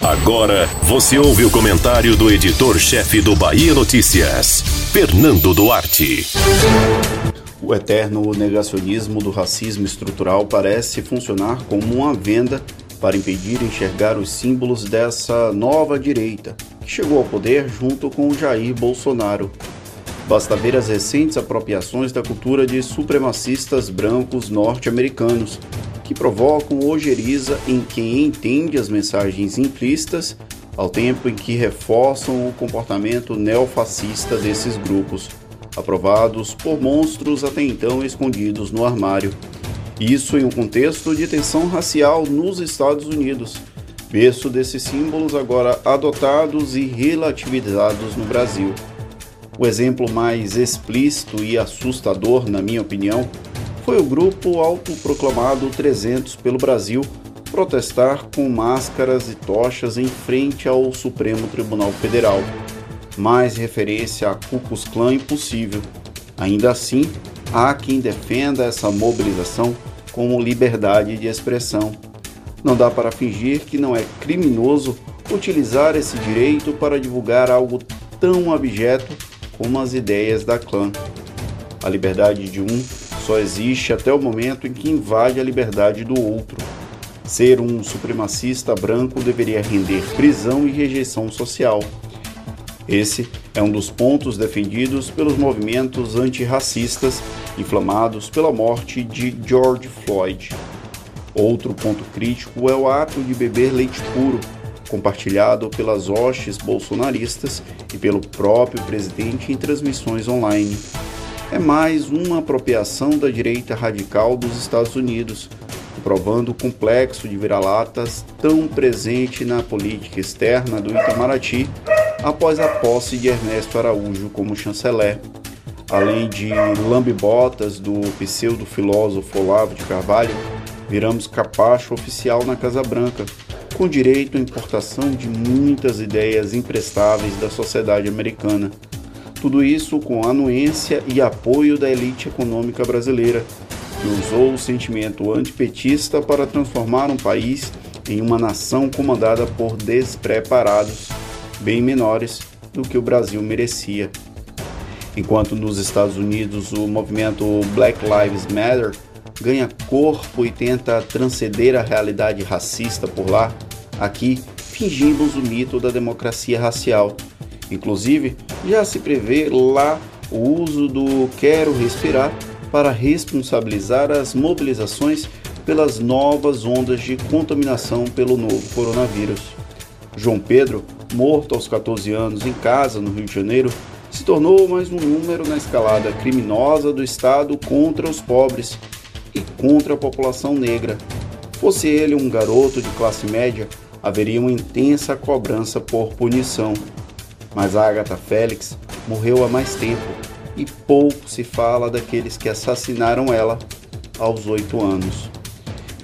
Agora você ouve o comentário do editor-chefe do Bahia Notícias, Fernando Duarte. O eterno negacionismo do racismo estrutural parece funcionar como uma venda para impedir enxergar os símbolos dessa nova direita, que chegou ao poder junto com Jair Bolsonaro. Basta ver as recentes apropriações da cultura de supremacistas brancos norte-americanos, que provocam ojeriza em quem entende as mensagens implícitas, ao tempo em que reforçam o comportamento neofascista desses grupos, aprovados por monstros até então escondidos no armário. Isso em um contexto de tensão racial nos Estados Unidos, berço desses símbolos agora adotados e relativizados no Brasil. O exemplo mais explícito e assustador, na minha opinião, foi o grupo autoproclamado 300 pelo Brasil protestar com máscaras e tochas em frente ao Supremo Tribunal Federal. Mais referência a Klux Klan impossível. Ainda assim, há quem defenda essa mobilização como liberdade de expressão. Não dá para fingir que não é criminoso utilizar esse direito para divulgar algo tão abjeto como as ideias da clã. A liberdade de um só existe até o momento em que invade a liberdade do outro. Ser um supremacista branco deveria render prisão e rejeição social. Esse é um dos pontos defendidos pelos movimentos antirracistas inflamados pela morte de George Floyd. Outro ponto crítico é o ato de beber leite puro, compartilhado pelas hostes bolsonaristas e pelo próprio presidente em transmissões online é mais uma apropriação da direita radical dos Estados Unidos, provando o complexo de vira-latas tão presente na política externa do Itamaraty após a posse de Ernesto Araújo como chanceler. Além de lambibotas do pseudo-filósofo Olavo de Carvalho, viramos capacho oficial na Casa Branca, com direito à importação de muitas ideias imprestáveis da sociedade americana. Tudo isso com anuência e apoio da elite econômica brasileira, que usou o sentimento antipetista para transformar um país em uma nação comandada por despreparados, bem menores do que o Brasil merecia. Enquanto nos Estados Unidos o movimento Black Lives Matter ganha corpo e tenta transcender a realidade racista por lá, aqui fingimos o mito da democracia racial Inclusive, já se prevê lá o uso do quero respirar para responsabilizar as mobilizações pelas novas ondas de contaminação pelo novo coronavírus. João Pedro, morto aos 14 anos em casa no Rio de Janeiro, se tornou mais um número na escalada criminosa do Estado contra os pobres e contra a população negra. Fosse ele um garoto de classe média, haveria uma intensa cobrança por punição. Mas Agatha Félix morreu há mais tempo e pouco se fala daqueles que assassinaram ela aos oito anos.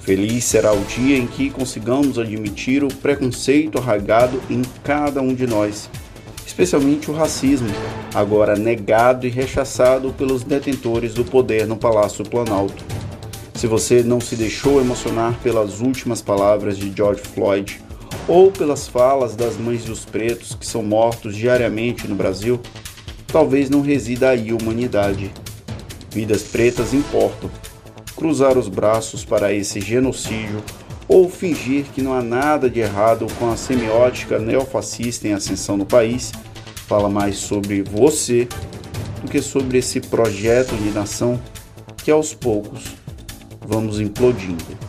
Feliz será o dia em que consigamos admitir o preconceito arraigado em cada um de nós, especialmente o racismo, agora negado e rechaçado pelos detentores do poder no Palácio Planalto. Se você não se deixou emocionar pelas últimas palavras de George Floyd, ou pelas falas das mães dos pretos que são mortos diariamente no Brasil, talvez não resida aí humanidade. Vidas pretas importam. Cruzar os braços para esse genocídio ou fingir que não há nada de errado com a semiótica neofascista em ascensão no país fala mais sobre você do que sobre esse projeto de nação que aos poucos vamos implodindo.